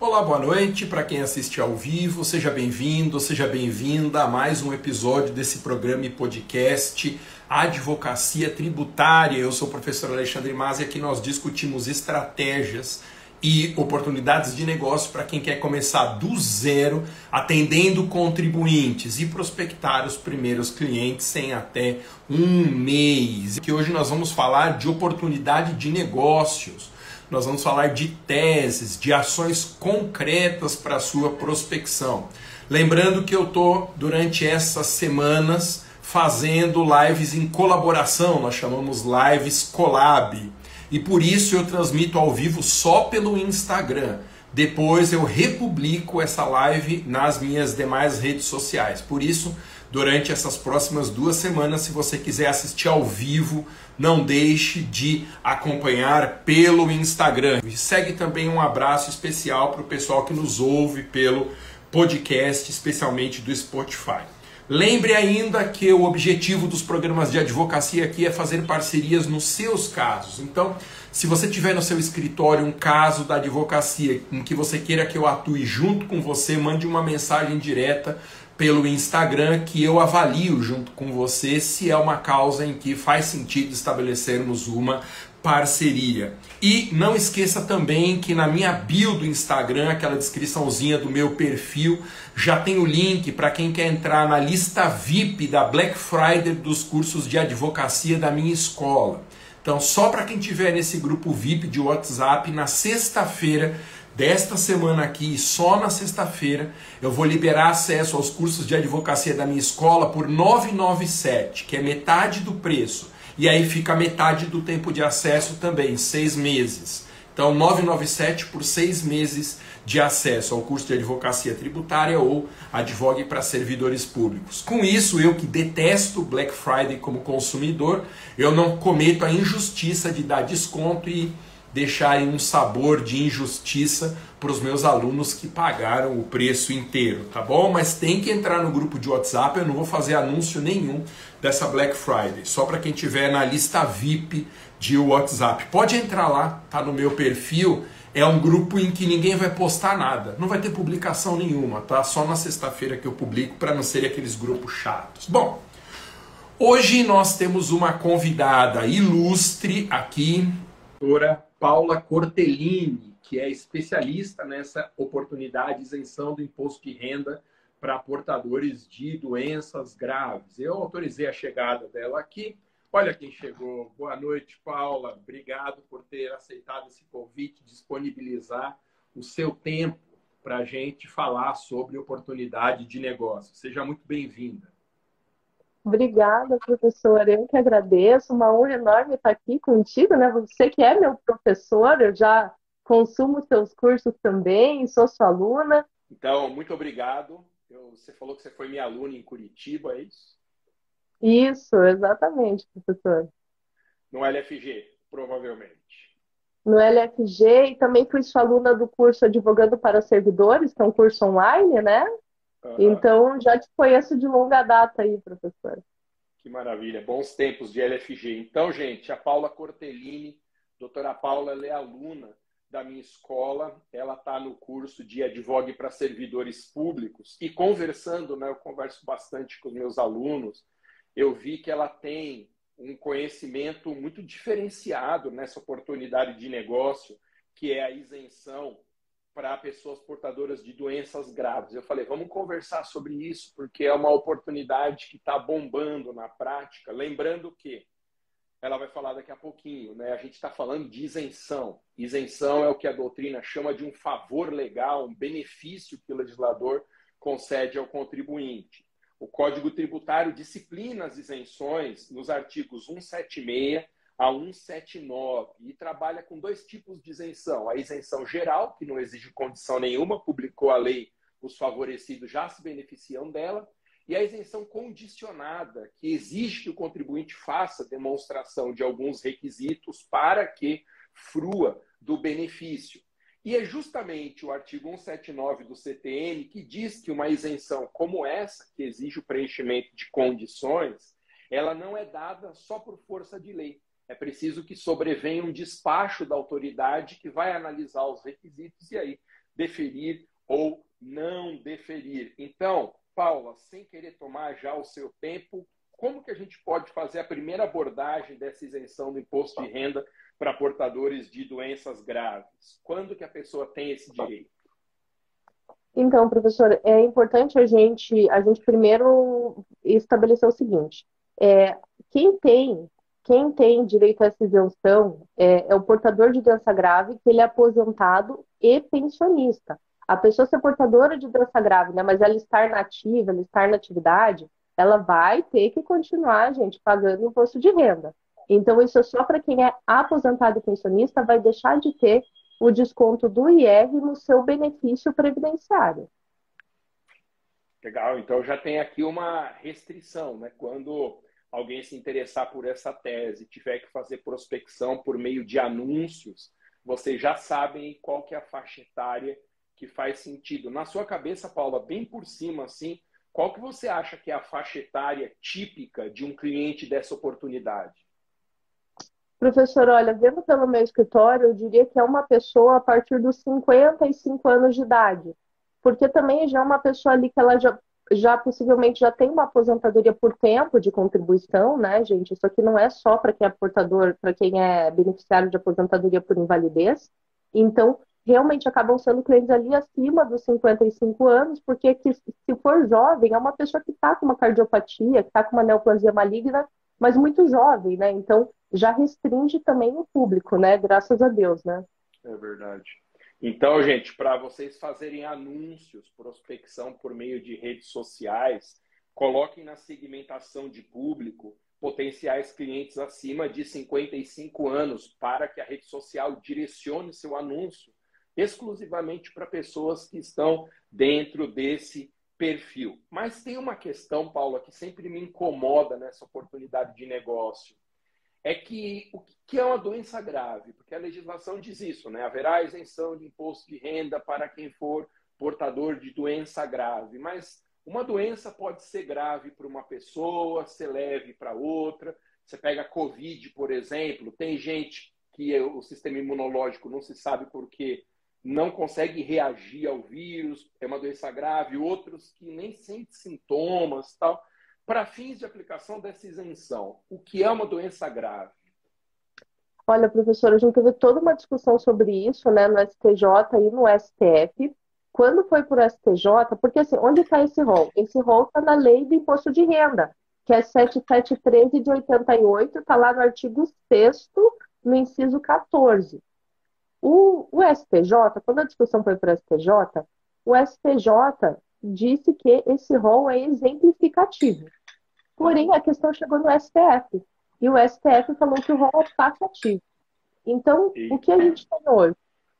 Olá, boa noite para quem assiste ao vivo. Seja bem-vindo, seja bem-vinda a mais um episódio desse programa e podcast Advocacia Tributária. Eu sou o professor Alexandre Mas e aqui nós discutimos estratégias e oportunidades de negócio para quem quer começar do zero, atendendo contribuintes e prospectar os primeiros clientes em até um mês. Que hoje nós vamos falar de oportunidade de negócios. Nós vamos falar de teses, de ações concretas para a sua prospecção. Lembrando que eu estou, durante essas semanas, fazendo lives em colaboração, nós chamamos lives collab e por isso eu transmito ao vivo só pelo Instagram. Depois eu republico essa live nas minhas demais redes sociais. Por isso, durante essas próximas duas semanas, se você quiser assistir ao vivo, não deixe de acompanhar pelo Instagram. E segue também um abraço especial para o pessoal que nos ouve pelo podcast, especialmente do Spotify. Lembre ainda que o objetivo dos programas de advocacia aqui é fazer parcerias nos seus casos. Então, se você tiver no seu escritório um caso da advocacia em que você queira que eu atue junto com você, mande uma mensagem direta pelo Instagram que eu avalio junto com você se é uma causa em que faz sentido estabelecermos uma parceria. E não esqueça também que na minha bio do Instagram, aquela descriçãozinha do meu perfil, já tem o link para quem quer entrar na lista VIP da Black Friday dos cursos de advocacia da minha escola. Então, só para quem tiver nesse grupo VIP de WhatsApp, na sexta-feira desta semana aqui, só na sexta-feira, eu vou liberar acesso aos cursos de advocacia da minha escola por 997, que é metade do preço e aí fica metade do tempo de acesso também, seis meses. Então, 997 por seis meses de acesso ao curso de advocacia tributária ou advogue para servidores públicos. Com isso, eu que detesto Black Friday como consumidor, eu não cometo a injustiça de dar desconto e deixar um sabor de injustiça para os meus alunos que pagaram o preço inteiro, tá bom? Mas tem que entrar no grupo de WhatsApp, eu não vou fazer anúncio nenhum dessa Black Friday, só para quem tiver na lista VIP de WhatsApp. Pode entrar lá, tá no meu perfil. É um grupo em que ninguém vai postar nada, não vai ter publicação nenhuma, tá? Só na sexta-feira que eu publico para não ser aqueles grupos chatos. Bom, hoje nós temos uma convidada ilustre aqui, doutora Paula Cortellini, que é especialista nessa oportunidade de isenção do imposto de renda para portadores de doenças graves. Eu autorizei a chegada dela aqui. Olha quem chegou. Boa noite, Paula. Obrigado por ter aceitado esse convite, disponibilizar o seu tempo para a gente falar sobre oportunidade de negócio. Seja muito bem-vinda. Obrigada, professora. Eu que agradeço. Uma honra enorme estar aqui contigo, né? Você que é meu professor, eu já consumo seus cursos também, sou sua aluna. Então, muito obrigado. Eu, você falou que você foi minha aluna em Curitiba, é isso? Isso, exatamente, professor. No LFG, provavelmente. No LFG e também fui sua aluna do curso Advogando para Servidores, que é um curso online, né? Uhum. Então, já te conheço de longa data aí, professor. Que maravilha, bons tempos de LFG. Então, gente, a Paula Cortellini, doutora Paula, ela é aluna da minha escola, ela está no curso de Advogue para Servidores Públicos, e conversando, né, eu converso bastante com os meus alunos, eu vi que ela tem um conhecimento muito diferenciado nessa oportunidade de negócio, que é a isenção para pessoas portadoras de doenças graves. Eu falei, vamos conversar sobre isso, porque é uma oportunidade que está bombando na prática. Lembrando que ela vai falar daqui a pouquinho, né? A gente está falando de isenção. Isenção é o que a doutrina chama de um favor legal, um benefício que o legislador concede ao contribuinte. O Código Tributário disciplina as isenções nos artigos 176 a 179 e trabalha com dois tipos de isenção. A isenção geral, que não exige condição nenhuma, publicou a lei, os favorecidos já se beneficiam dela, e a isenção condicionada, que exige que o contribuinte faça demonstração de alguns requisitos para que frua do benefício. E é justamente o artigo 179 do CTN que diz que uma isenção como essa, que exige o preenchimento de condições, ela não é dada só por força de lei é preciso que sobrevenha um despacho da autoridade que vai analisar os requisitos e aí deferir ou não deferir. Então, Paula, sem querer tomar já o seu tempo, como que a gente pode fazer a primeira abordagem dessa isenção do imposto de renda para portadores de doenças graves? Quando que a pessoa tem esse direito? Então, professor, é importante a gente, a gente primeiro estabelecer o seguinte: é, quem tem quem tem direito a essa isenção é, é, o portador de doença grave, que ele é aposentado e pensionista. A pessoa ser portadora de doença grave, né, mas ela estar nativa, ela estar na atividade, ela vai ter que continuar, gente, pagando imposto de renda. Então, isso é só para quem é aposentado e pensionista, vai deixar de ter o desconto do IR no seu benefício previdenciário. Legal, então já tem aqui uma restrição, né? Quando alguém se interessar por essa tese, tiver que fazer prospecção por meio de anúncios, vocês já sabem qual que é a faixa etária que faz sentido. Na sua cabeça, Paula, bem por cima, assim, qual que você acha que é a faixa etária típica de um cliente dessa oportunidade? Professor, olha, vendo pelo meu escritório, eu diria que é uma pessoa a partir dos 55 anos de idade. Porque também já é uma pessoa ali que ela já já possivelmente já tem uma aposentadoria por tempo de contribuição, né, gente? Isso aqui não é só para quem é portador, para quem é beneficiário de aposentadoria por invalidez. Então, realmente acabam sendo clientes ali acima dos 55 anos, porque que, se for jovem, é uma pessoa que está com uma cardiopatia, que está com uma neoplasia maligna, mas muito jovem, né? Então, já restringe também o público, né? Graças a Deus, né? É verdade. Então, gente, para vocês fazerem anúncios, prospecção por meio de redes sociais, coloquem na segmentação de público potenciais clientes acima de 55 anos para que a rede social direcione seu anúncio exclusivamente para pessoas que estão dentro desse perfil. Mas tem uma questão, Paula, que sempre me incomoda nessa oportunidade de negócio é que o que é uma doença grave? Porque a legislação diz isso, né? Haverá isenção de imposto de renda para quem for portador de doença grave. Mas uma doença pode ser grave para uma pessoa, ser leve para outra. Você pega a Covid, por exemplo, tem gente que o sistema imunológico não se sabe por quê, não consegue reagir ao vírus, é uma doença grave, outros que nem sentem sintomas, tal. Para fins de aplicação dessa isenção, o que é uma doença grave? Olha, professora, a gente teve toda uma discussão sobre isso, né, no STJ e no STF. Quando foi para o STJ, porque assim, onde está esse rol? Esse rol está na lei do imposto de renda, que é 7713 de 88, está lá no artigo 6 no inciso 14. O, o STJ, quando a discussão foi para o STJ, o STJ disse que esse rol é exemplificativo. Porém, a questão chegou no STF. E o STF falou que o rol é taxativo. Então, e... o que a gente tem hoje?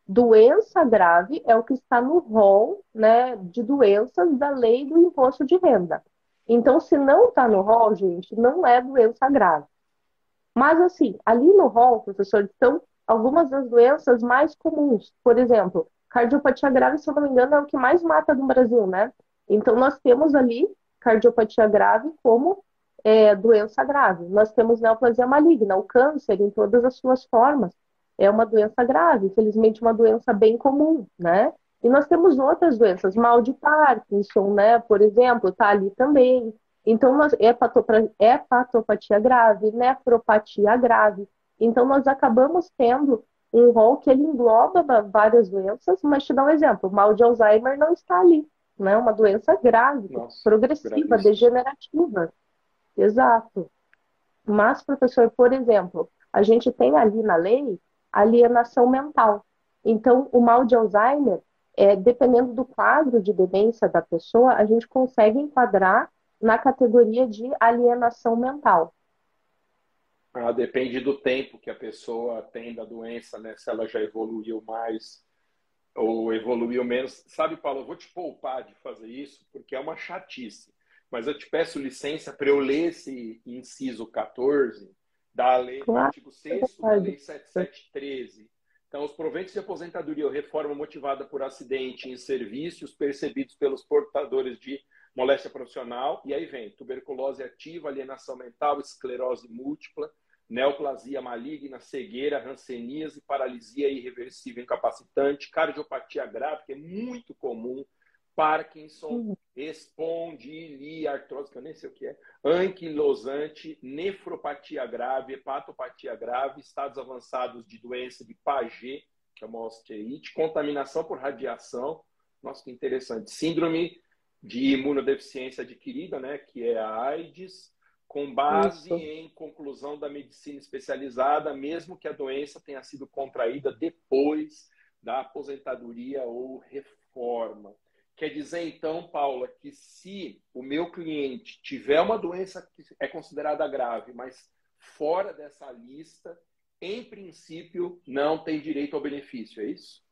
Doença grave é o que está no rol né, de doenças da lei do imposto de renda. Então, se não está no rol, gente, não é doença grave. Mas, assim, ali no rol, professor, estão algumas das doenças mais comuns. Por exemplo, cardiopatia grave, se eu não me engano, é o que mais mata no Brasil, né? Então, nós temos ali cardiopatia grave como é, doença grave. Nós temos neoplasia maligna, o câncer em todas as suas formas. É uma doença grave, infelizmente uma doença bem comum, né? E nós temos outras doenças, mal de Parkinson, né? Por exemplo, tá ali também. Então, nós, hepatopatia grave, nefropatia grave. Então, nós acabamos tendo um rol que ele engloba várias doenças, mas te dá um exemplo, o mal de Alzheimer não está ali, né? Uma doença grave, Nossa, progressiva, degenerativa. Exato. Mas, professor, por exemplo, a gente tem ali na lei alienação mental. Então, o mal de Alzheimer, é, dependendo do quadro de demência da pessoa, a gente consegue enquadrar na categoria de alienação mental. Ah, depende do tempo que a pessoa tem da doença, né? Se ela já evoluiu mais ou evoluiu menos. Sabe, Paulo, eu vou te poupar de fazer isso porque é uma chatice. Mas eu te peço licença para eu ler esse inciso 14 da lei do artigo 6 da lei 7713. Então, os proventos de aposentadoria ou reforma motivada por acidente em serviços percebidos pelos portadores de moléstia profissional, e aí vem tuberculose ativa, alienação mental, esclerose múltipla, neoplasia maligna, cegueira, ranceníase, paralisia irreversível incapacitante, cardiopatia grave, que é muito comum, Parkinson, uhum. espondiliartrose, que eu nem sei o que é, anquilosante, nefropatia grave, hepatopatia grave, estados avançados de doença de Paget, que é uma osteite, contaminação por radiação, nossa, que interessante, síndrome de imunodeficiência adquirida, né, que é a AIDS, com base Isso. em conclusão da medicina especializada, mesmo que a doença tenha sido contraída depois da aposentadoria ou reforma. Quer dizer, então, Paula, que se o meu cliente tiver uma doença que é considerada grave, mas fora dessa lista, em princípio, não tem direito ao benefício, é isso?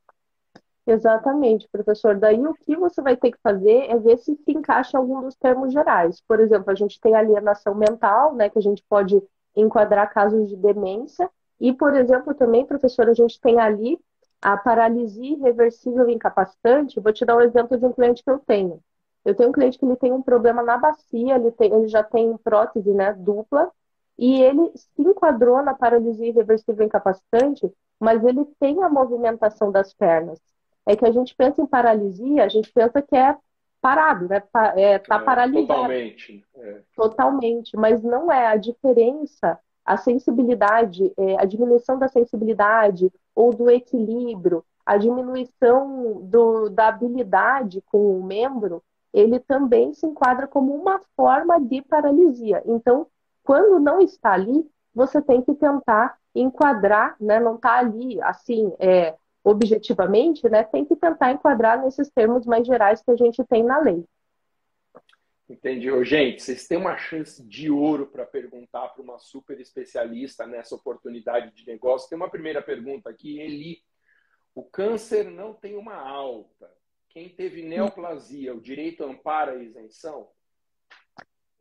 Exatamente, professor. Daí o que você vai ter que fazer é ver se se encaixa algum dos termos gerais. Por exemplo, a gente tem alienação mental, né, que a gente pode enquadrar casos de demência. E, por exemplo, também, professor, a gente tem ali a paralisia irreversível incapacitante. Vou te dar um exemplo de um cliente que eu tenho. Eu tenho um cliente que ele tem um problema na bacia, ele, tem, ele já tem prótese né, dupla, e ele se enquadrou na paralisia irreversível incapacitante, mas ele tem a movimentação das pernas é que a gente pensa em paralisia, a gente pensa que é parado, né? É, tá é, paralisado. Totalmente. É. Totalmente, mas não é a diferença, a sensibilidade, é, a diminuição da sensibilidade ou do equilíbrio, a diminuição do, da habilidade com o membro, ele também se enquadra como uma forma de paralisia. Então, quando não está ali, você tem que tentar enquadrar, né? Não está ali assim, é, objetivamente, né, tem que tentar enquadrar nesses termos mais gerais que a gente tem na lei. Entendi. Gente, vocês têm uma chance de ouro para perguntar para uma super especialista nessa oportunidade de negócio. Tem uma primeira pergunta aqui, Eli. O câncer não tem uma alta. Quem teve neoplasia, o direito ampara a isenção?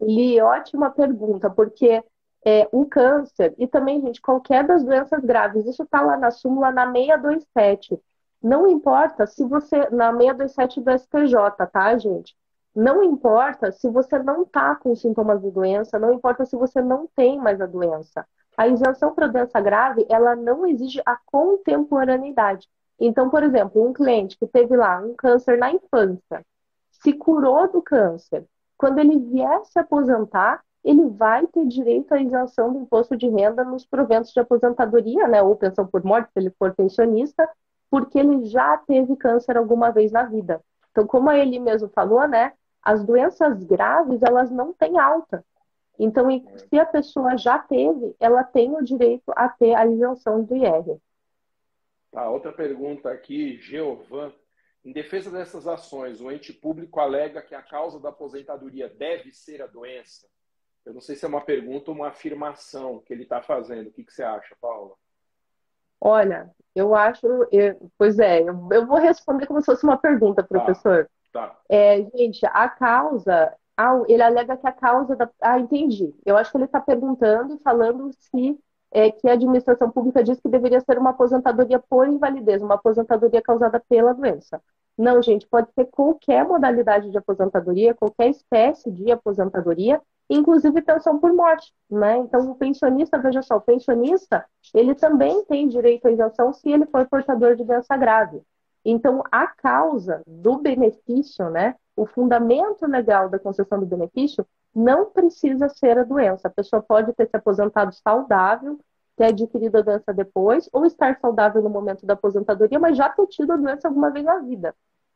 Eli, ótima pergunta, porque é, um câncer e também, gente, qualquer das doenças graves. Isso está lá na súmula na 627. Não importa se você. Na 627 do STJ, tá, gente? Não importa se você não está com sintomas de doença, não importa se você não tem mais a doença. A isenção para doença grave, ela não exige a contemporaneidade. Então, por exemplo, um cliente que teve lá um câncer na infância, se curou do câncer, quando ele vier se aposentar, ele vai ter direito à isenção do imposto de renda nos proventos de aposentadoria, né, ou pensão por morte, se ele for pensionista, porque ele já teve câncer alguma vez na vida. Então, como ele mesmo falou, né, as doenças graves, elas não têm alta. Então, se a pessoa já teve, ela tem o direito a ter a isenção do IR. Tá, outra pergunta aqui, Geovan. Em defesa dessas ações, o ente público alega que a causa da aposentadoria deve ser a doença. Eu não sei se é uma pergunta ou uma afirmação que ele está fazendo. O que, que, você acha, Paula? Olha, eu acho. Eu, pois é, eu, eu, vou responder como se fosse uma pergunta, tá, professor. Tá. É, gente, a causa. Ele alega que a causa da. Ah, entendi. Eu acho que ele está perguntando e falando se é, que a administração pública diz que deveria ser uma aposentadoria por invalidez, uma aposentadoria causada pela doença. Não, gente, pode ser qualquer modalidade de aposentadoria, qualquer espécie de aposentadoria, inclusive pensão por morte, né? Então, o pensionista, veja só, o pensionista, ele também tem direito à isenção se ele for portador de doença grave. Então, a causa do benefício, né? O fundamento legal da concessão do benefício não precisa ser a doença. A pessoa pode ter se aposentado saudável, ter adquirido a doença depois, ou estar saudável no momento da aposentadoria, mas já ter tido a doença alguma vez na vida.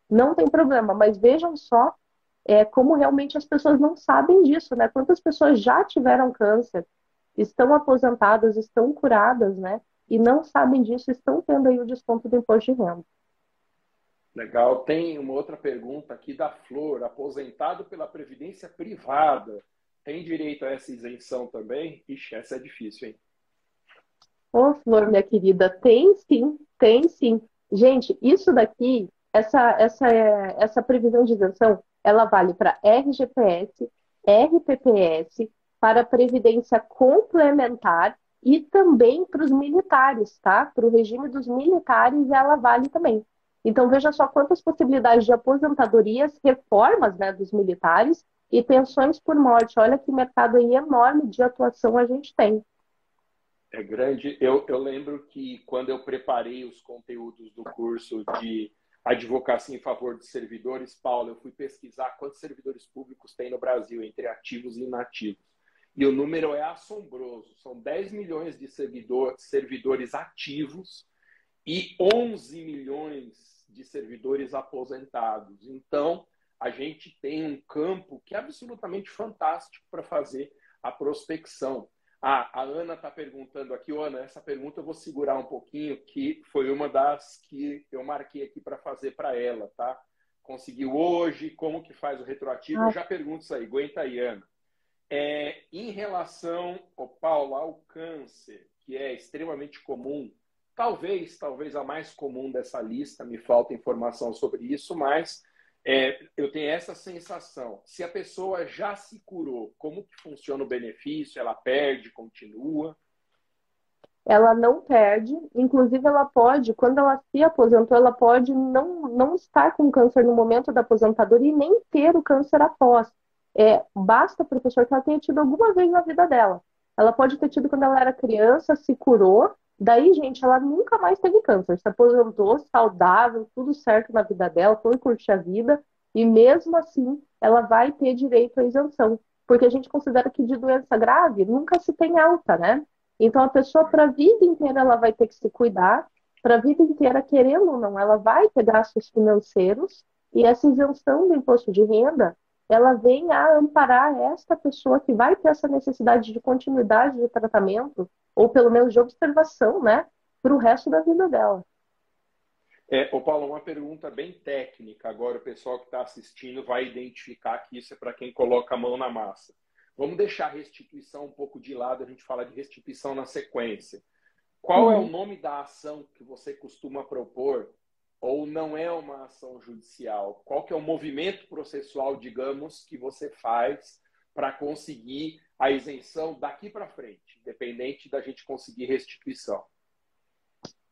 Não tem problema, mas vejam só é, como realmente as pessoas não sabem disso, né? Quantas pessoas já tiveram câncer, estão aposentadas, estão curadas, né? E não sabem disso, estão tendo aí o desconto do imposto de renda. Legal. Tem uma outra pergunta aqui da Flor. Aposentado pela Previdência Privada, tem direito a essa isenção também? Ixi, essa é difícil, hein? Ô, Flor, minha querida, tem sim, tem sim. Gente, isso daqui, essa, essa, essa previsão de isenção, ela vale para RGPS, RPPS, para previdência complementar e também para os militares, tá? Para o regime dos militares, ela vale também. Então, veja só quantas possibilidades de aposentadorias, reformas né, dos militares e pensões por morte. Olha que mercado aí enorme de atuação a gente tem. É grande. Eu, eu lembro que quando eu preparei os conteúdos do curso de advocacia em favor de servidores, Paulo, eu fui pesquisar quantos servidores públicos tem no Brasil, entre ativos e inativos. E o número é assombroso. São 10 milhões de servidor, servidores ativos e 11 milhões de servidores aposentados. Então, a gente tem um campo que é absolutamente fantástico para fazer a prospecção. Ah, a Ana está perguntando aqui, Ana, essa pergunta eu vou segurar um pouquinho, que foi uma das que eu marquei aqui para fazer para ela, tá? Conseguiu hoje, como que faz o retroativo? Ah. Eu já pergunto isso aí, aguenta aí, Ana. É, em relação, oh, Paulo, ao câncer, que é extremamente comum, talvez, talvez a mais comum dessa lista, me falta informação sobre isso, mas é, eu tenho essa sensação. Se a pessoa já se curou, como que funciona o benefício? Ela perde, continua? Ela não perde, inclusive ela pode, quando ela se aposentou, ela pode não, não estar com câncer no momento da aposentadoria e nem ter o câncer após. É, basta, professor, que ela tenha tido alguma vez na vida dela. Ela pode ter tido quando ela era criança, se curou, daí, gente, ela nunca mais teve câncer, se aposentou saudável, tudo certo na vida dela, foi curtir a vida, e mesmo assim ela vai ter direito à isenção, porque a gente considera que de doença grave nunca se tem alta, né? Então a pessoa para a vida inteira ela vai ter que se cuidar, para a vida inteira, querendo ou não, ela vai ter gastos financeiros, e essa isenção do imposto de renda ela vem a amparar esta pessoa que vai ter essa necessidade de continuidade de tratamento, ou pelo menos de observação, né, para o resto da vida dela. É, ô Paulo, uma pergunta bem técnica. Agora o pessoal que está assistindo vai identificar que isso é para quem coloca a mão na massa. Vamos deixar a restituição um pouco de lado, a gente fala de restituição na sequência. Qual uhum. é o uhum. nome da ação que você costuma propor ou não é uma ação judicial? Qual que é o movimento processual, digamos, que você faz para conseguir a isenção daqui para frente, independente da gente conseguir restituição?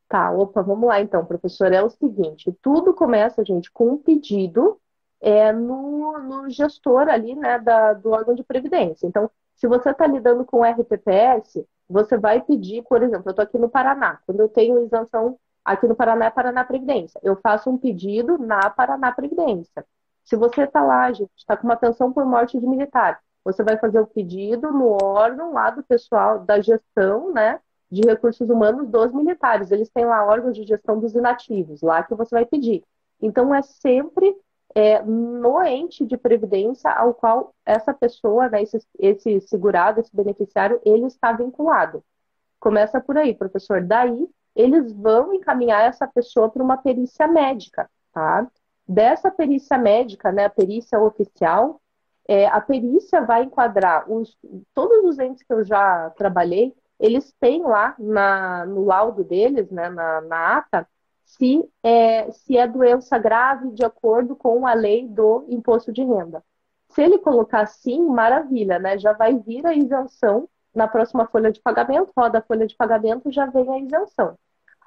Tá, opa, vamos lá então, professor. É o seguinte, tudo começa, gente, com um pedido é, no, no gestor ali, né, da, do órgão de previdência. Então, se você está lidando com RPPS, você vai pedir, por exemplo, eu estou aqui no Paraná, quando eu tenho isenção Aqui no Paraná é Paraná Previdência. Eu faço um pedido na Paraná Previdência. Se você está lá, gente, está com uma pensão por morte de militar, você vai fazer o pedido no órgão lá do pessoal da gestão, né, de recursos humanos dos militares. Eles têm lá órgãos de gestão dos inativos, lá que você vai pedir. Então é sempre é, no ente de previdência ao qual essa pessoa, né, esse, esse segurado, esse beneficiário, ele está vinculado. Começa por aí, professor. Daí eles vão encaminhar essa pessoa para uma perícia médica, tá? Dessa perícia médica, né, a perícia oficial, é, a perícia vai enquadrar os, todos os entes que eu já trabalhei, eles têm lá na, no laudo deles, né, na, na ata, se é, se é doença grave de acordo com a lei do imposto de renda. Se ele colocar sim, maravilha, né? Já vai vir a isenção na próxima folha de pagamento, roda a folha de pagamento, já vem a isenção.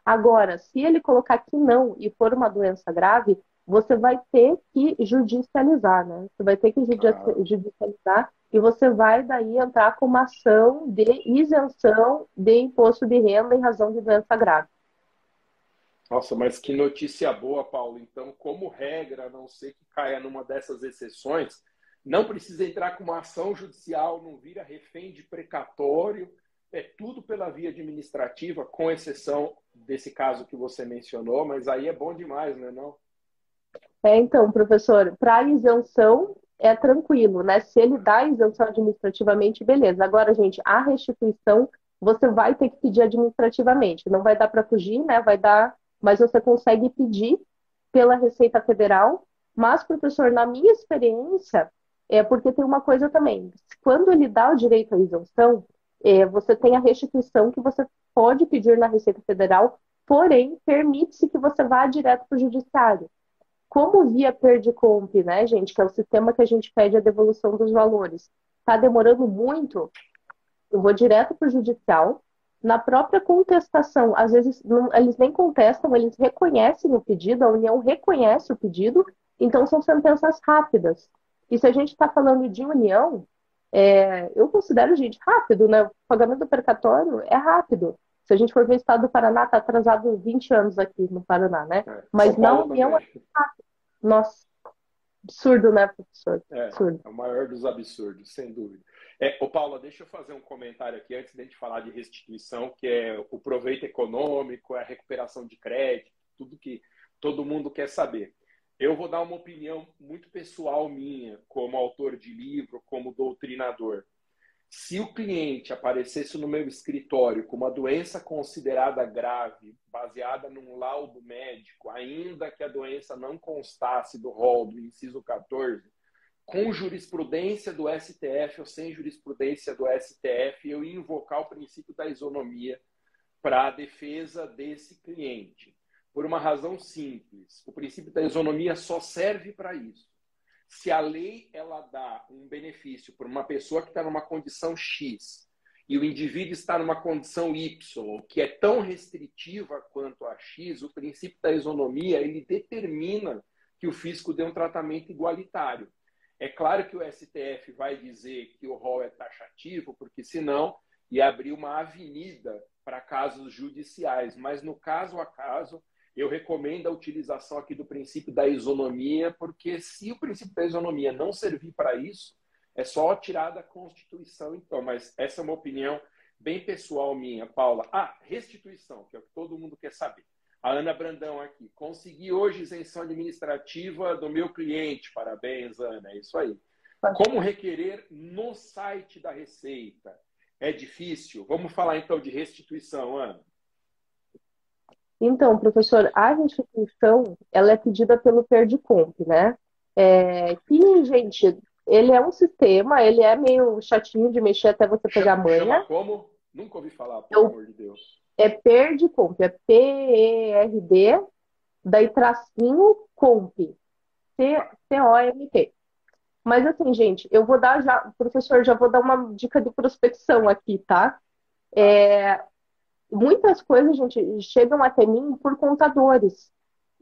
Agora, se ele colocar que não e for uma doença grave, você vai ter que judicializar, né? Você vai ter que judicializar e você vai daí entrar com uma ação de isenção de imposto de renda em razão de doença grave. Nossa, mas que notícia boa, Paulo. Então, como regra, a não ser que caia numa dessas exceções, não precisa entrar com uma ação judicial, não vira refém de precatório, é tudo pela via administrativa, com exceção desse caso que você mencionou, mas aí é bom demais, né, não? É, então, professor, para isenção é tranquilo, né? Se ele dá isenção administrativamente, beleza. Agora, gente, a restituição você vai ter que pedir administrativamente. Não vai dar para fugir, né? Vai dar, mas você consegue pedir pela Receita Federal. Mas, professor, na minha experiência, é porque tem uma coisa também. Quando ele dá o direito à isenção, é, você tem a restituição que você pode pedir na Receita Federal, porém, permite-se que você vá direto para o judiciário. Como via Perdicomp, né, gente, que é o sistema que a gente pede a devolução dos valores, está demorando muito, eu vou direto para o judicial. Na própria contestação, às vezes não, eles nem contestam, eles reconhecem o pedido, a União reconhece o pedido, então são sentenças rápidas. E se a gente está falando de união, é, eu considero, gente, rápido, né? O pagamento do precatório é rápido. Se a gente for ver o estado do Paraná, está atrasado 20 anos aqui no Paraná, né? É, Mas na União é. Nossa, absurdo, né, professor? É, absurdo. é o maior dos absurdos, sem dúvida. É, ô Paula, deixa eu fazer um comentário aqui antes de a gente falar de restituição, que é o proveito econômico, a recuperação de crédito, tudo que todo mundo quer saber. Eu vou dar uma opinião muito pessoal minha, como autor de livro, como doutrinador. Se o cliente aparecesse no meu escritório com uma doença considerada grave, baseada num laudo médico, ainda que a doença não constasse do rol do inciso 14, com jurisprudência do STF ou sem jurisprudência do STF, eu ia invocar o princípio da isonomia para a defesa desse cliente por uma razão simples. O princípio da isonomia só serve para isso. Se a lei ela dá um benefício para uma pessoa que está numa condição X e o indivíduo está numa condição Y, que é tão restritiva quanto a X, o princípio da isonomia ele determina que o fisco dê um tratamento igualitário. É claro que o STF vai dizer que o rol é taxativo, porque senão ia abrir uma avenida para casos judiciais, mas no caso a caso eu recomendo a utilização aqui do princípio da isonomia, porque se o princípio da isonomia não servir para isso, é só tirar da Constituição, então. Mas essa é uma opinião bem pessoal minha, Paula. Ah, restituição, que é o que todo mundo quer saber. A Ana Brandão aqui. Consegui hoje isenção administrativa do meu cliente. Parabéns, Ana. É isso aí. Como requerer no site da Receita? É difícil? Vamos falar então de restituição, Ana. Então, professor, a restituição, ela é pedida pelo Perdicomp, né? É, que, gente, ele é um sistema, ele é meio chatinho de mexer até você pegar chama, manha. Chama como? Nunca ouvi falar, pelo amor de Deus. É Perdicomp, é P-E-R-D, daí tracinho comp, C-O-M-P. Mas assim, gente, eu vou dar já, professor, já vou dar uma dica de prospecção aqui, tá? É, muitas coisas, gente, chegam até mim por contadores.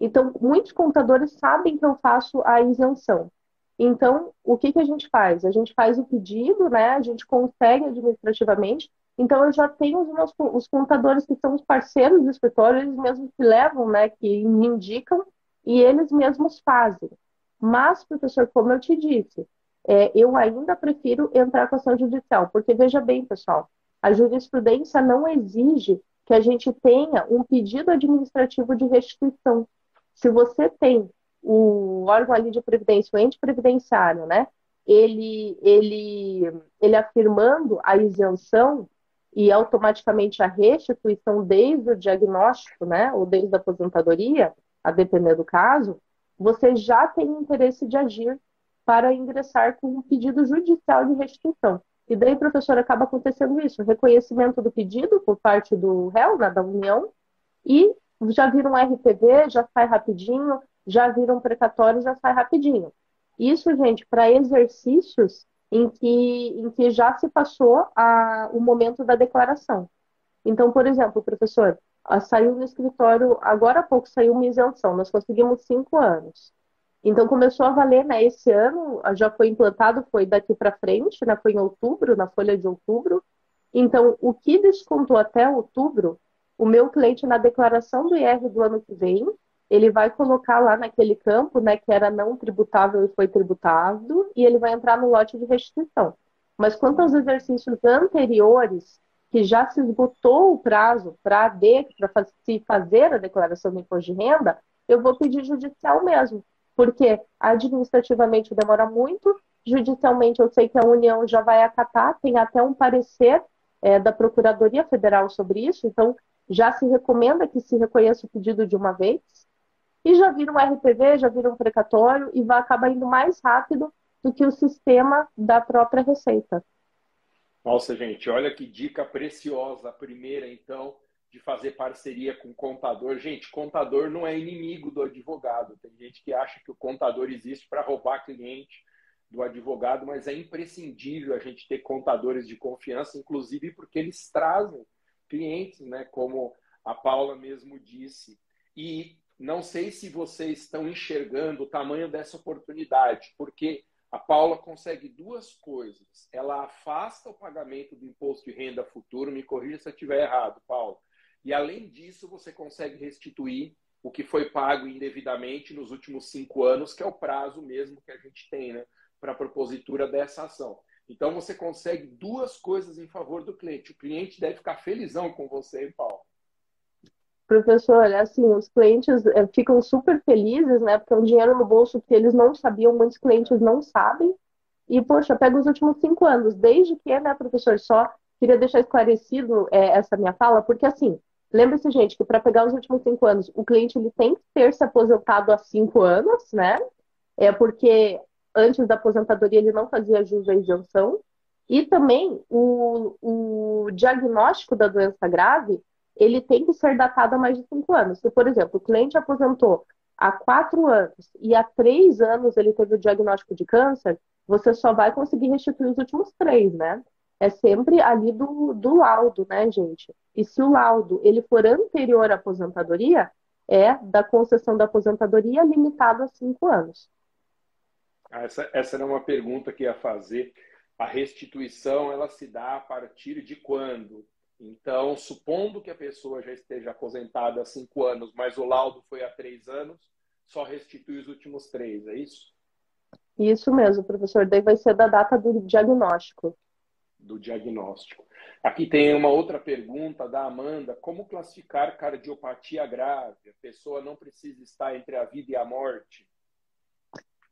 Então, muitos contadores sabem que eu faço a isenção. Então, o que, que a gente faz? A gente faz o pedido, né? A gente consegue administrativamente. Então, eu já tenho os meus os contadores que são os parceiros do escritório, eles mesmos que levam, né? Que me indicam e eles mesmos fazem. Mas, professor, como eu te disse, é, eu ainda prefiro entrar com ação judicial, porque veja bem, pessoal, a jurisprudência não exige que a gente tenha um pedido administrativo de restituição. Se você tem o órgão ali de previdência, o ente previdenciário, né? Ele, ele, ele afirmando a isenção e automaticamente a restituição desde o diagnóstico, né? Ou desde a aposentadoria, a depender do caso, você já tem interesse de agir para ingressar com um pedido judicial de restituição. E daí, professor, acaba acontecendo isso: reconhecimento do pedido por parte do réu, né, da União, e já viram um RPV, já sai rapidinho, já viram um precatório, já sai rapidinho. Isso, gente, para exercícios em que, em que já se passou a, o momento da declaração. Então, por exemplo, professor, saiu no escritório, agora há pouco saiu uma isenção, nós conseguimos cinco anos. Então começou a valer, né? Esse ano já foi implantado, foi daqui para frente, né? Foi em outubro, na folha de outubro. Então, o que descontou até outubro, o meu cliente na declaração do IR do ano que vem, ele vai colocar lá naquele campo, né, que era não tributável e foi tributado, e ele vai entrar no lote de restituição. Mas quanto aos exercícios anteriores, que já se esgotou o prazo para se fazer a declaração do imposto de renda, eu vou pedir judicial mesmo porque administrativamente demora muito, judicialmente eu sei que a União já vai acatar, tem até um parecer é, da Procuradoria Federal sobre isso, então já se recomenda que se reconheça o pedido de uma vez, e já vira um RPV, já vira um precatório, e vai acabar indo mais rápido do que o sistema da própria Receita. Nossa, gente, olha que dica preciosa. A primeira, então, de fazer parceria com contador. Gente, contador não é inimigo do advogado. Tem gente que acha que o contador existe para roubar cliente do advogado, mas é imprescindível a gente ter contadores de confiança, inclusive porque eles trazem clientes, né, como a Paula mesmo disse. E não sei se vocês estão enxergando o tamanho dessa oportunidade, porque a Paula consegue duas coisas. Ela afasta o pagamento do imposto de renda futuro, me corrija se eu estiver errado, Paula. E além disso, você consegue restituir o que foi pago indevidamente nos últimos cinco anos, que é o prazo mesmo que a gente tem né, para a propositura dessa ação. Então você consegue duas coisas em favor do cliente. O cliente deve ficar felizão com você, hein, Paulo? Professor, assim, os clientes é, ficam super felizes, né? Porque é um dinheiro no bolso que eles não sabiam, muitos clientes não sabem. E, poxa, pega os últimos cinco anos, desde que, né, professor, só queria deixar esclarecido é, essa minha fala, porque assim, lembre-se, gente, que para pegar os últimos cinco anos, o cliente ele tem que ter se aposentado há cinco anos, né? É porque antes da aposentadoria ele não fazia jus à isenção. E também o, o diagnóstico da doença grave, ele tem que ser datado há mais de cinco anos. Se, por exemplo, o cliente aposentou há quatro anos e há três anos ele teve o diagnóstico de câncer, você só vai conseguir restituir os últimos três, né? É sempre ali do, do laudo, né, gente? E se o laudo ele for anterior à aposentadoria, é da concessão da aposentadoria limitado a cinco anos. Ah, essa, essa era uma pergunta que ia fazer. A restituição ela se dá a partir de quando? Então, supondo que a pessoa já esteja aposentada há cinco anos, mas o laudo foi há três anos, só restitui os últimos três, é isso? Isso mesmo, professor. Daí vai ser da data do diagnóstico. Do diagnóstico. Aqui tem uma outra pergunta da Amanda: como classificar cardiopatia grave? A pessoa não precisa estar entre a vida e a morte?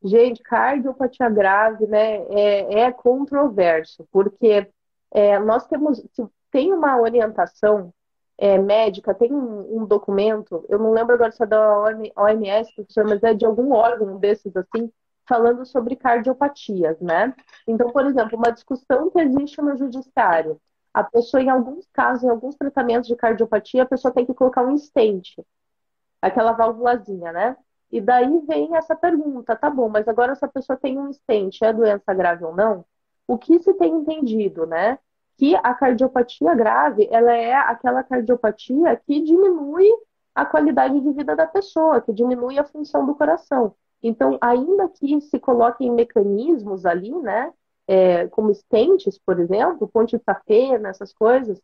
Gente, cardiopatia grave, né, é, é controverso, porque é, nós temos, tem uma orientação é, médica, tem um, um, documento, eu não lembro agora se é da OMS, professor, mas é de algum órgão desses, assim, falando sobre cardiopatias, né? Então, por exemplo, uma discussão que existe no judiciário, a pessoa, em alguns casos, em alguns tratamentos de cardiopatia, a pessoa tem que colocar um stent, aquela válvulazinha, né? E daí vem essa pergunta, tá bom, mas agora essa pessoa tem um stent, é doença grave ou não? O que se tem entendido, né? Que a cardiopatia grave, ela é aquela cardiopatia que diminui a qualidade de vida da pessoa, que diminui a função do coração. Então, ainda que se coloquem mecanismos ali, né, é, como stents, por exemplo, ponte de safena, essas coisas,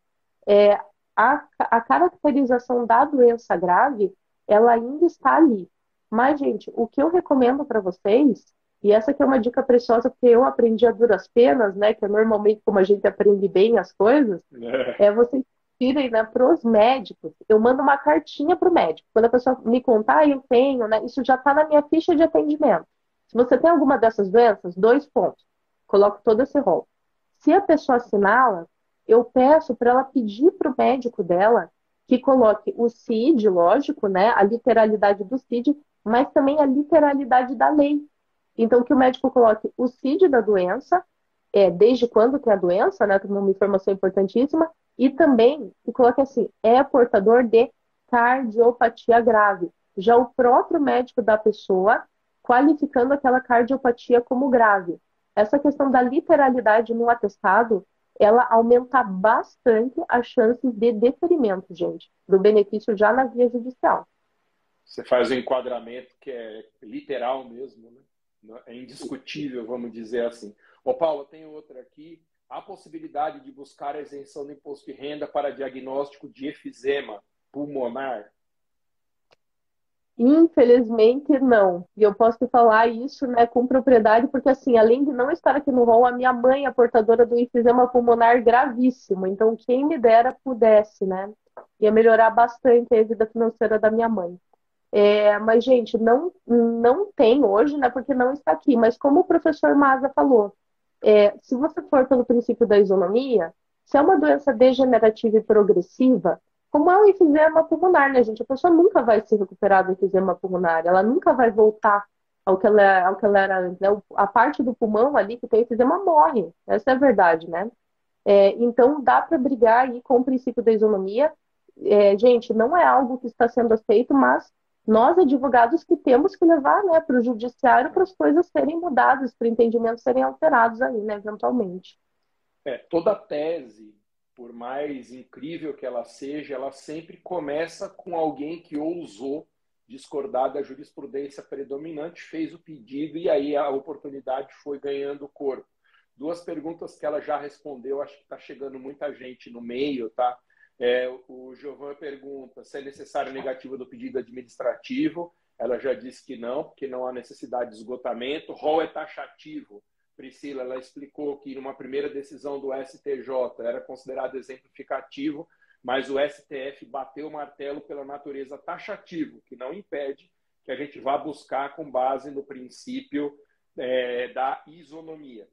é, a, a caracterização da doença grave, ela ainda está ali. Mas, gente, o que eu recomendo para vocês, e essa aqui é uma dica preciosa, porque eu aprendi a duras penas, né? Que é normalmente como a gente aprende bem as coisas, é, é vocês irem né, para os médicos. Eu mando uma cartinha para o médico. Quando a pessoa me contar, ah, eu tenho, né? Isso já está na minha ficha de atendimento. Se você tem alguma dessas doenças, dois pontos. Coloco todo esse rol. Se a pessoa assinala, eu peço para ela pedir para o médico dela que coloque o CID, lógico, né? A literalidade do CID mas também a literalidade da lei. Então, que o médico coloque o CID da doença, é, desde quando tem a doença, né, é uma informação importantíssima, e também que coloque assim, é portador de cardiopatia grave. Já o próprio médico da pessoa qualificando aquela cardiopatia como grave. Essa questão da literalidade no atestado, ela aumenta bastante as chances de deferimento, gente, do benefício já na via judicial. Você faz um enquadramento que é literal mesmo, né? É indiscutível, vamos dizer assim. Ô, Paulo, tem outra aqui. Há possibilidade de buscar a isenção do imposto de renda para diagnóstico de efizema pulmonar? Infelizmente, não. E eu posso falar isso né, com propriedade, porque, assim, além de não estar aqui no rol, a minha mãe é portadora do enfisema pulmonar gravíssimo. Então, quem me dera pudesse, né? Ia melhorar bastante a vida financeira da minha mãe. É, mas, gente, não, não tem hoje, né? Porque não está aqui. Mas como o professor Maza falou, é, se você for pelo princípio da isonomia, se é uma doença degenerativa e progressiva, como é o enfisema pulmonar, né, gente? A pessoa nunca vai se recuperar do enfisema pulmonar, ela nunca vai voltar ao que ela, ao que ela era antes. Né? A parte do pulmão ali que tem enfisema morre, essa é a verdade, né? É, então, dá para brigar aí com o princípio da isonomia. É, gente, não é algo que está sendo aceito, mas nós, advogados, que temos que levar né, para o judiciário para as coisas serem mudadas, para entendimentos serem alterados aí, né, eventualmente. É, toda tese, por mais incrível que ela seja, ela sempre começa com alguém que ousou discordar da jurisprudência predominante, fez o pedido e aí a oportunidade foi ganhando corpo. Duas perguntas que ela já respondeu, acho que está chegando muita gente no meio, tá? É, o Giovanni pergunta se é necessário negativo do pedido administrativo. Ela já disse que não, porque não há necessidade de esgotamento. Rol é taxativo. Priscila, ela explicou que numa primeira decisão do STJ era considerado exemplificativo, mas o STF bateu o martelo pela natureza taxativo, que não impede que a gente vá buscar com base no princípio é, da isonomia.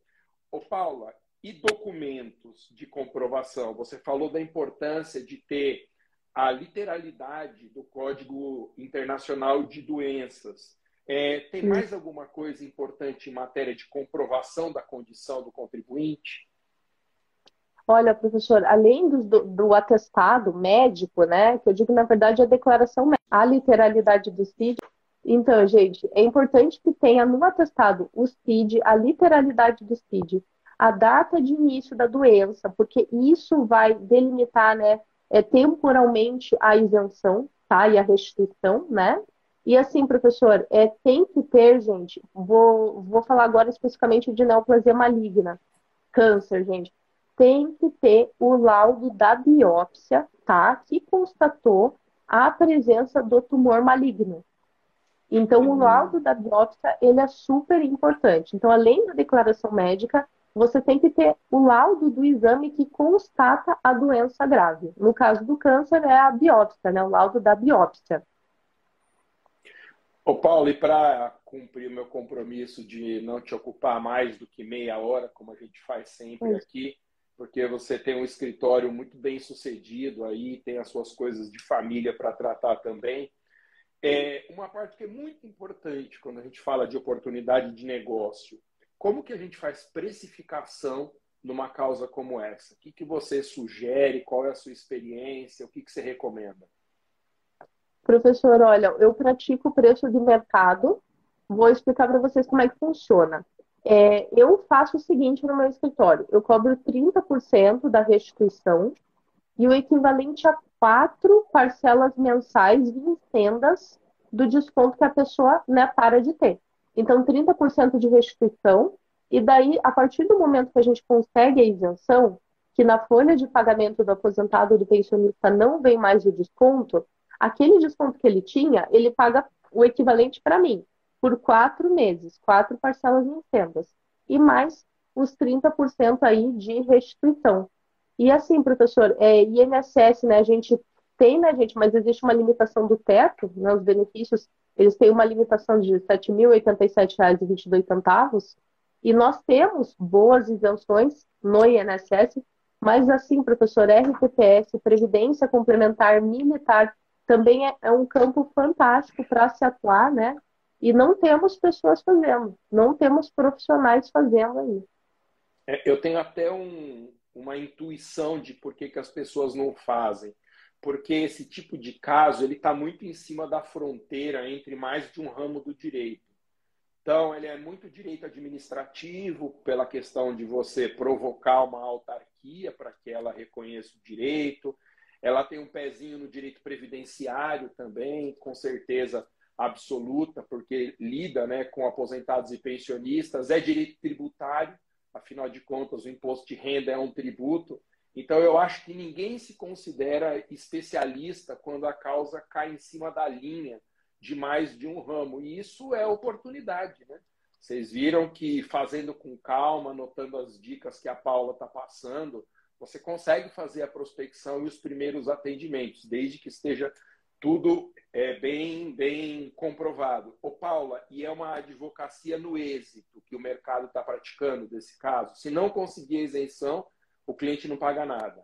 Ô Paula, e documentos de comprovação? Você falou da importância de ter a literalidade do Código Internacional de Doenças. É, tem mais alguma coisa importante em matéria de comprovação da condição do contribuinte? Olha, professor, além do, do, atestado médico, né, que eu digo na verdade a declaração médica, a literalidade do CID. Então, gente, é importante que tenha no atestado o CID, a literalidade do CID, a data de início da doença, porque isso vai delimitar, né, é, temporalmente a isenção, tá, e a restituição, né, e assim, professor, é, tem que ter, gente, vou, vou falar agora especificamente de neoplasia maligna, câncer, gente, tem que ter o laudo da biópsia, tá, que constatou a presença do tumor maligno. Então, o uhum. laudo da biópsia, ele é super importante. Então, além da declaração médica, você tem que ter o laudo do exame que constata a doença grave. No caso do câncer, é a biópsia, né? O laudo da biópsia. Ô Paulo, e para cumprir o meu compromisso de não te ocupar mais do que meia hora, como a gente faz sempre aqui, porque você tem um escritório muito bem sucedido aí, tem as suas coisas de família para tratar também. É uma parte que é muito importante quando a gente fala de oportunidade de negócio como que a gente faz precificação numa causa como essa? O que, que você sugere? Qual é a sua experiência? O que, que você recomenda? Professor, olha, eu pratico preço de mercado. Vou explicar para vocês como é que funciona. É, eu faço o seguinte no meu escritório: eu cobro 30% da restituição e o equivalente a quatro parcelas mensais vincendas do desconto que a pessoa né, para de ter. Então, 30% de restituição, e daí, a partir do momento que a gente consegue a isenção, que na folha de pagamento do aposentado ou do pensionista não vem mais o desconto, aquele desconto que ele tinha, ele paga o equivalente para mim, por quatro meses, quatro parcelas em vendas, e mais os 30% aí de restituição. E assim, professor, é, INSS, né, a gente tem, né, gente, mas existe uma limitação do teto, né, os benefícios eles têm uma limitação de R$ 7.087,22 e nós temos boas isenções no INSS, mas assim, professor, RPPS, Previdência Complementar Militar, também é, é um campo fantástico para se atuar, né? E não temos pessoas fazendo, não temos profissionais fazendo aí. É, eu tenho até um, uma intuição de por que, que as pessoas não fazem porque esse tipo de caso ele está muito em cima da fronteira entre mais de um ramo do direito. Então, ele é muito direito administrativo, pela questão de você provocar uma autarquia para que ela reconheça o direito. Ela tem um pezinho no direito previdenciário também, com certeza absoluta, porque lida né, com aposentados e pensionistas. É direito tributário, afinal de contas, o imposto de renda é um tributo. Então, eu acho que ninguém se considera especialista quando a causa cai em cima da linha de mais de um ramo. E isso é oportunidade, né? Vocês viram que fazendo com calma, anotando as dicas que a Paula está passando, você consegue fazer a prospecção e os primeiros atendimentos, desde que esteja tudo é, bem, bem comprovado. Ô, Paula, e é uma advocacia no êxito que o mercado está praticando desse caso? Se não conseguir a isenção, o cliente não paga nada.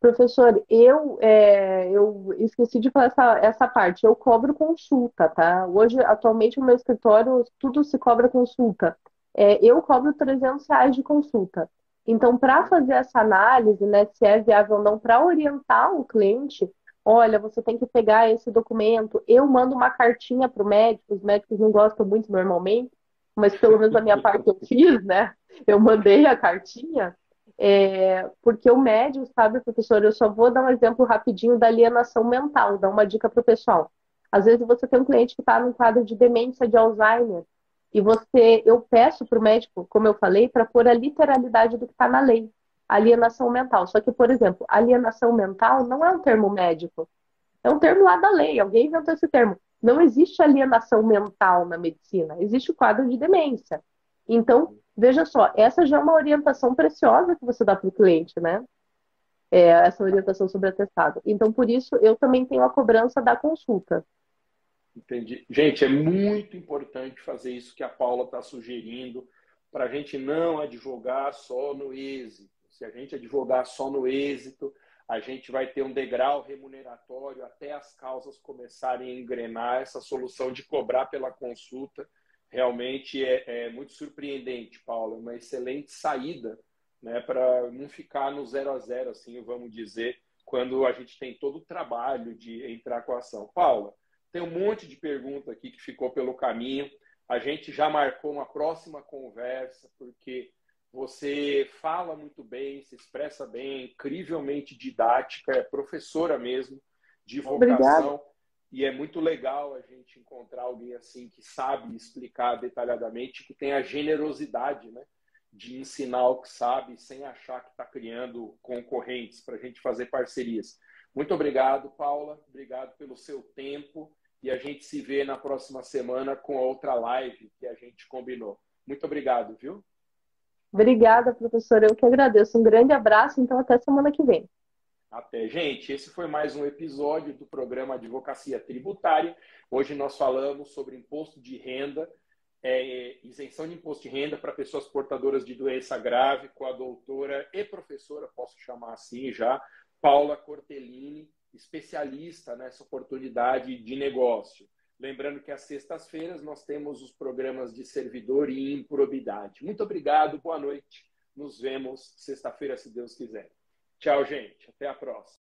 Professor, eu, é, eu esqueci de falar essa, essa parte. Eu cobro consulta, tá? Hoje, atualmente, no meu escritório, tudo se cobra consulta. É, eu cobro 300 reais de consulta. Então, para fazer essa análise, né, se é viável ou não, para orientar o cliente, olha, você tem que pegar esse documento. Eu mando uma cartinha para o médico, os médicos não gostam muito normalmente, mas pelo menos a minha parte eu fiz, né? Eu mandei a cartinha. É, porque o médio, sabe, professor, eu só vou dar um exemplo rapidinho da alienação mental, dar uma dica para o pessoal. Às vezes você tem um cliente que está num quadro de demência de Alzheimer e você, eu peço para o médico, como eu falei, para pôr a literalidade do que está na lei, alienação mental. Só que, por exemplo, alienação mental não é um termo médico, é um termo lá da lei. Alguém inventou esse termo. Não existe alienação mental na medicina, existe o quadro de demência. Então, veja só, essa já é uma orientação preciosa que você dá para o cliente, né? É, essa orientação sobre atestado. Então, por isso, eu também tenho a cobrança da consulta. Entendi. Gente, é muito importante fazer isso que a Paula está sugerindo, para a gente não advogar só no êxito. Se a gente advogar só no êxito, a gente vai ter um degrau remuneratório até as causas começarem a engrenar. Essa solução de cobrar pela consulta realmente é, é muito surpreendente, Paula. É uma excelente saída né, para não ficar no zero a zero, assim, vamos dizer, quando a gente tem todo o trabalho de entrar com a ação. Paula, tem um monte de pergunta aqui que ficou pelo caminho. A gente já marcou uma próxima conversa, porque você fala muito bem, se expressa bem, incrivelmente didática, é professora mesmo de vocação. Obrigada. E é muito legal a gente encontrar alguém assim que sabe explicar detalhadamente, que tem a generosidade né, de ensinar o que sabe, sem achar que está criando concorrentes para a gente fazer parcerias. Muito obrigado, Paula. Obrigado pelo seu tempo e a gente se vê na próxima semana com outra live que a gente combinou. Muito obrigado, viu? Obrigada, professora. Eu que agradeço. Um grande abraço, então até semana que vem. Até, gente. Esse foi mais um episódio do programa Advocacia Tributária. Hoje nós falamos sobre imposto de renda, é, isenção de imposto de renda para pessoas portadoras de doença grave, com a doutora e professora, posso chamar assim já, Paula Cortellini, especialista nessa oportunidade de negócio. Lembrando que às sextas-feiras nós temos os programas de servidor e improbidade. Muito obrigado, boa noite. Nos vemos sexta-feira, se Deus quiser. Tchau, gente. Até a próxima.